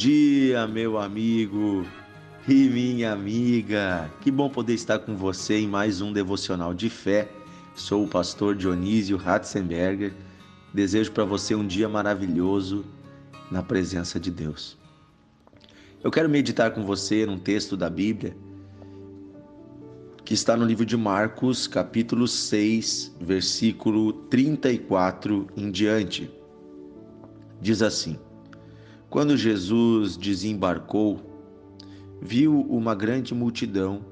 dia, meu amigo e minha amiga. Que bom poder estar com você em mais um devocional de fé. Sou o pastor Dionísio Ratzenberger. Desejo para você um dia maravilhoso na presença de Deus. Eu quero meditar com você num texto da Bíblia que está no livro de Marcos, capítulo 6, versículo 34 em diante. Diz assim: Quando Jesus desembarcou, viu uma grande multidão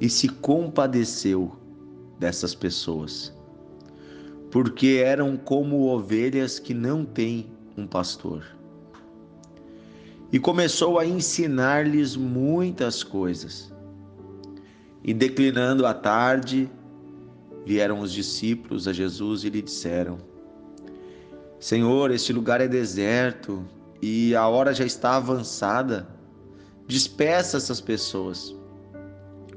e se compadeceu dessas pessoas, porque eram como ovelhas que não têm um pastor. E começou a ensinar-lhes muitas coisas. E declinando a tarde, vieram os discípulos a Jesus e lhe disseram: Senhor, este lugar é deserto e a hora já está avançada. Despeça essas pessoas,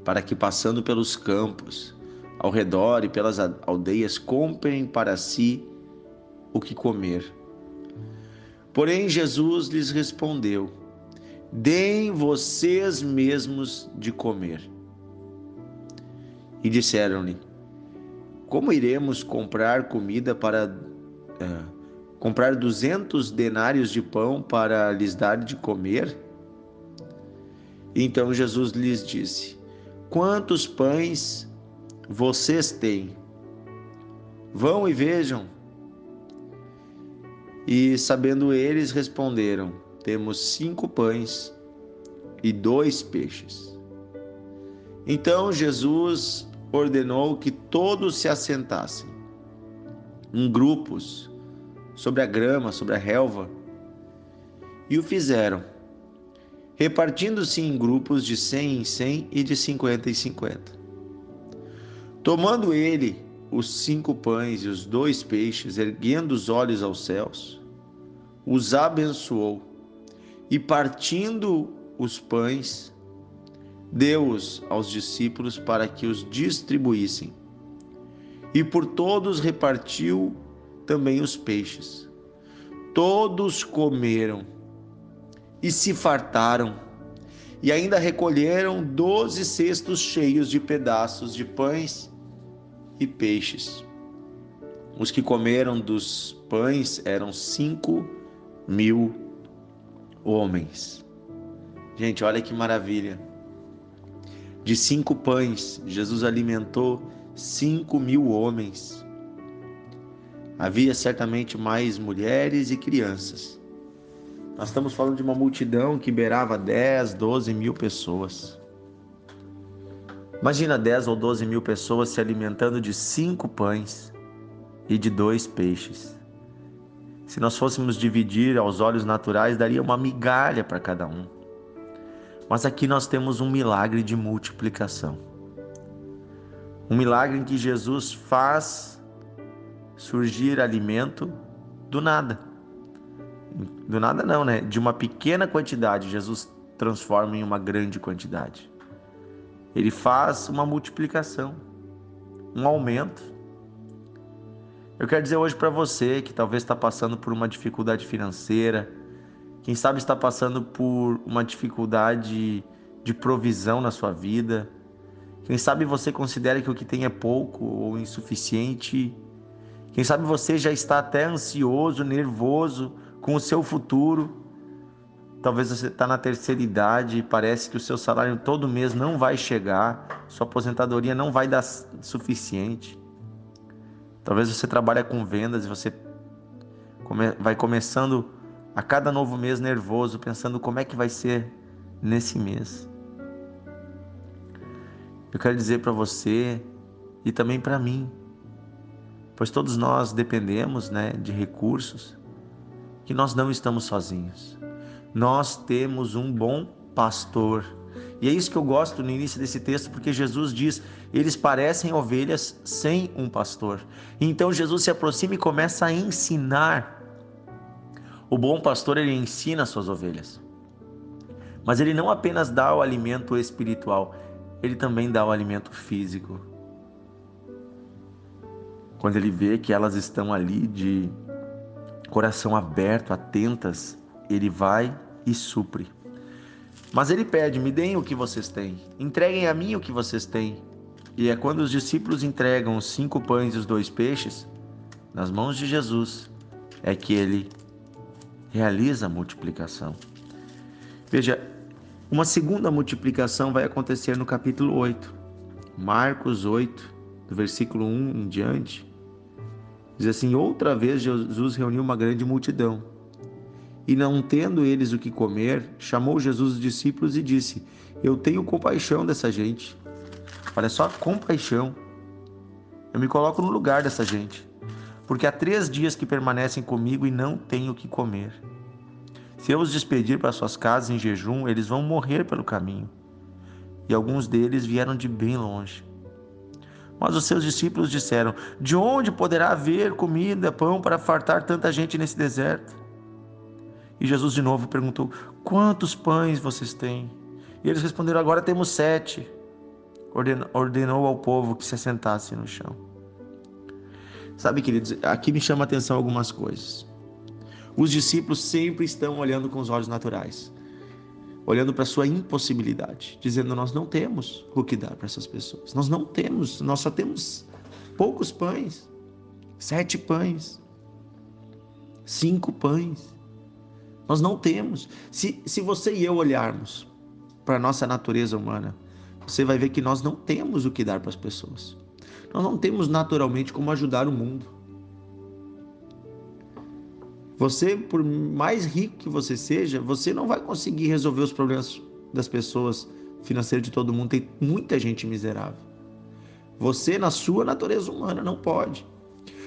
para que passando pelos campos, ao redor e pelas aldeias, comprem para si o que comer. Porém, Jesus lhes respondeu: Deem vocês mesmos de comer. E disseram-lhe: Como iremos comprar comida para uh, comprar duzentos denários de pão para lhes dar de comer? Então Jesus lhes disse: Quantos pães vocês têm? Vão e vejam. E sabendo eles, responderam: Temos cinco pães e dois peixes. Então Jesus ordenou que todos se assentassem em grupos sobre a grama, sobre a relva, e o fizeram, repartindo-se em grupos de cem em cem e de cinquenta em cinquenta. Tomando ele os cinco pães e os dois peixes, erguendo os olhos aos céus, os abençoou e, partindo os pães, deu-os aos discípulos para que os distribuíssem. E por todos repartiu também os peixes. Todos comeram e se fartaram, e ainda recolheram doze cestos cheios de pedaços de pães e peixes. Os que comeram dos pães eram cinco mil homens. Gente, olha que maravilha. De cinco pães, Jesus alimentou cinco mil homens. Havia certamente mais mulheres e crianças. Nós estamos falando de uma multidão que beirava 10, 12 mil pessoas. Imagina 10 ou 12 mil pessoas se alimentando de cinco pães e de dois peixes. Se nós fôssemos dividir aos olhos naturais, daria uma migalha para cada um. Mas aqui nós temos um milagre de multiplicação. Um milagre em que Jesus faz surgir alimento do nada. Do nada não, né? De uma pequena quantidade, Jesus transforma em uma grande quantidade. Ele faz uma multiplicação, um aumento. Eu quero dizer hoje para você que talvez está passando por uma dificuldade financeira, quem sabe está passando por uma dificuldade de provisão na sua vida, quem sabe você considera que o que tem é pouco ou insuficiente quem sabe você já está até ansioso, nervoso com o seu futuro. Talvez você está na terceira idade e parece que o seu salário todo mês não vai chegar, sua aposentadoria não vai dar suficiente. Talvez você trabalhe com vendas e você vai começando a cada novo mês nervoso, pensando como é que vai ser nesse mês. Eu quero dizer para você e também para mim pois todos nós dependemos né, de recursos, que nós não estamos sozinhos. Nós temos um bom pastor. E é isso que eu gosto no início desse texto, porque Jesus diz: eles parecem ovelhas sem um pastor. Então Jesus se aproxima e começa a ensinar. O bom pastor ele ensina as suas ovelhas. Mas ele não apenas dá o alimento espiritual, ele também dá o alimento físico. Quando ele vê que elas estão ali de coração aberto, atentas, ele vai e supre. Mas ele pede: me deem o que vocês têm, entreguem a mim o que vocês têm. E é quando os discípulos entregam os cinco pães e os dois peixes nas mãos de Jesus, é que ele realiza a multiplicação. Veja, uma segunda multiplicação vai acontecer no capítulo 8. Marcos 8, do versículo 1 em diante. Diz assim: Outra vez Jesus reuniu uma grande multidão. E não tendo eles o que comer, chamou Jesus os discípulos e disse: Eu tenho compaixão dessa gente. Olha só, compaixão. Eu me coloco no lugar dessa gente. Porque há três dias que permanecem comigo e não tenho o que comer. Se eu os despedir para suas casas em jejum, eles vão morrer pelo caminho. E alguns deles vieram de bem longe. Mas os seus discípulos disseram: De onde poderá haver comida, pão para fartar tanta gente nesse deserto? E Jesus de novo perguntou: Quantos pães vocês têm? E eles responderam: Agora temos sete. Ordenou ao povo que se assentasse no chão. Sabe, queridos, aqui me chama a atenção algumas coisas. Os discípulos sempre estão olhando com os olhos naturais, olhando para sua impossibilidade, dizendo: Nós não temos o que dar para essas pessoas, nós não temos, nós só temos poucos pães, sete pães, cinco pães. Nós não temos. Se, se você e eu olharmos para a nossa natureza humana, você vai ver que nós não temos o que dar para as pessoas. Nós não temos naturalmente como ajudar o mundo. Você, por mais rico que você seja, você não vai conseguir resolver os problemas das pessoas financeiros de todo mundo. Tem muita gente miserável. Você, na sua natureza humana, não pode.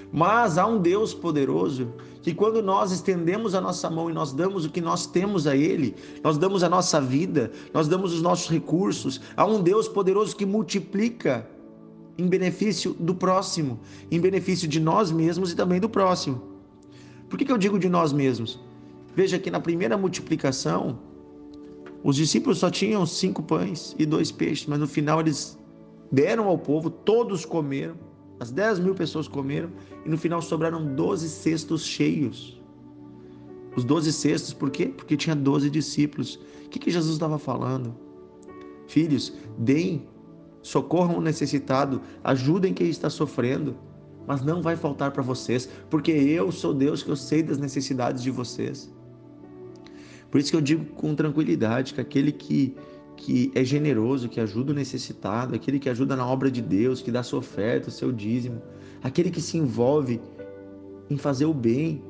Mas há um Deus poderoso que, quando nós estendemos a nossa mão e nós damos o que nós temos a Ele, nós damos a nossa vida, nós damos os nossos recursos, há um Deus poderoso que multiplica em benefício do próximo, em benefício de nós mesmos e também do próximo. Por que, que eu digo de nós mesmos? Veja que na primeira multiplicação, os discípulos só tinham cinco pães e dois peixes, mas no final eles deram ao povo, todos comeram, as dez mil pessoas comeram, e no final sobraram doze cestos cheios. Os doze cestos, por quê? Porque tinha doze discípulos. O que, que Jesus estava falando? Filhos, deem, socorram o necessitado, ajudem quem está sofrendo mas não vai faltar para vocês, porque eu sou Deus que eu sei das necessidades de vocês. Por isso que eu digo com tranquilidade que aquele que que é generoso, que ajuda o necessitado, aquele que ajuda na obra de Deus, que dá sua oferta, o seu dízimo, aquele que se envolve em fazer o bem,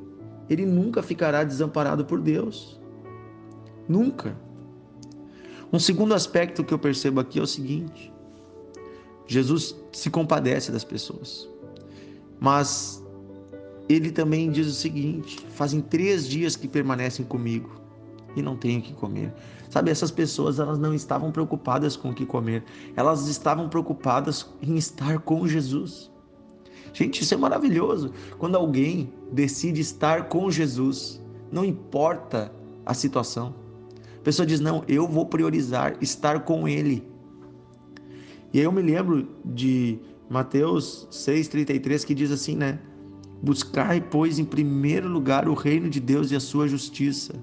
ele nunca ficará desamparado por Deus. Nunca. Um segundo aspecto que eu percebo aqui é o seguinte: Jesus se compadece das pessoas. Mas ele também diz o seguinte: fazem três dias que permanecem comigo e não tenho o que comer. Sabe, essas pessoas elas não estavam preocupadas com o que comer, elas estavam preocupadas em estar com Jesus. Gente, isso é maravilhoso. Quando alguém decide estar com Jesus, não importa a situação. A pessoa diz: Não, eu vou priorizar estar com Ele. E aí eu me lembro de Mateus 6,33, que diz assim, né? Buscai, pois, em primeiro lugar o reino de Deus e a sua justiça,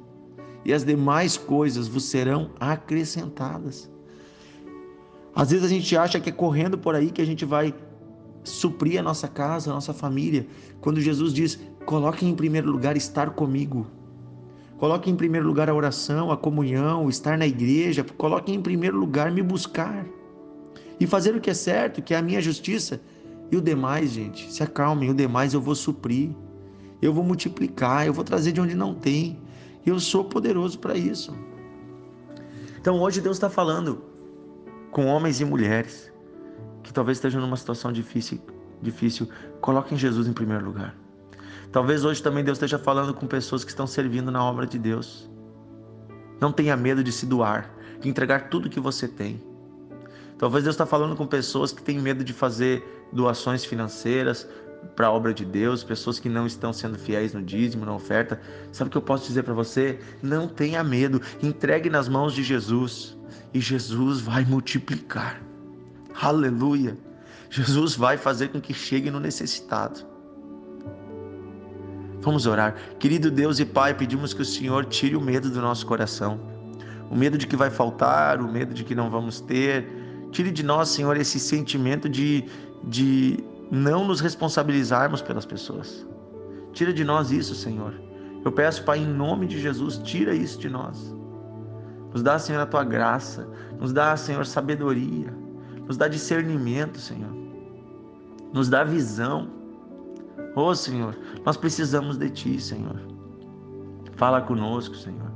e as demais coisas vos serão acrescentadas. Às vezes a gente acha que é correndo por aí que a gente vai suprir a nossa casa, a nossa família. Quando Jesus diz: coloque em primeiro lugar estar comigo. Coloque em primeiro lugar a oração, a comunhão, estar na igreja. Coloque em primeiro lugar me buscar e fazer o que é certo, que é a minha justiça. E o demais, gente, se acalmem, o demais eu vou suprir, eu vou multiplicar, eu vou trazer de onde não tem. Eu sou poderoso para isso. Então hoje Deus está falando com homens e mulheres que talvez estejam numa situação difícil, difícil, coloquem Jesus em primeiro lugar. Talvez hoje também Deus esteja falando com pessoas que estão servindo na obra de Deus. Não tenha medo de se doar, de entregar tudo que você tem. Talvez Deus está falando com pessoas que têm medo de fazer doações financeiras para a obra de Deus, pessoas que não estão sendo fiéis no dízimo, na oferta. Sabe o que eu posso dizer para você? Não tenha medo, entregue nas mãos de Jesus e Jesus vai multiplicar. Aleluia! Jesus vai fazer com que chegue no necessitado. Vamos orar. Querido Deus e Pai, pedimos que o Senhor tire o medo do nosso coração. O medo de que vai faltar, o medo de que não vamos ter. Tire de nós, Senhor, esse sentimento de, de não nos responsabilizarmos pelas pessoas. Tira de nós isso, Senhor. Eu peço, Pai, em nome de Jesus, tira isso de nós. Nos dá, Senhor, a tua graça. Nos dá, Senhor, sabedoria. Nos dá discernimento, Senhor. Nos dá visão. Oh, Senhor, nós precisamos de Ti, Senhor. Fala conosco, Senhor.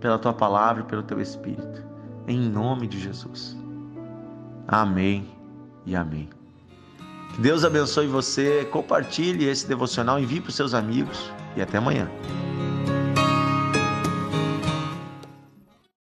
Pela Tua palavra e pelo Teu Espírito. Em nome de Jesus. Amém e amém. Que Deus abençoe você. Compartilhe esse devocional, envie para os seus amigos e até amanhã.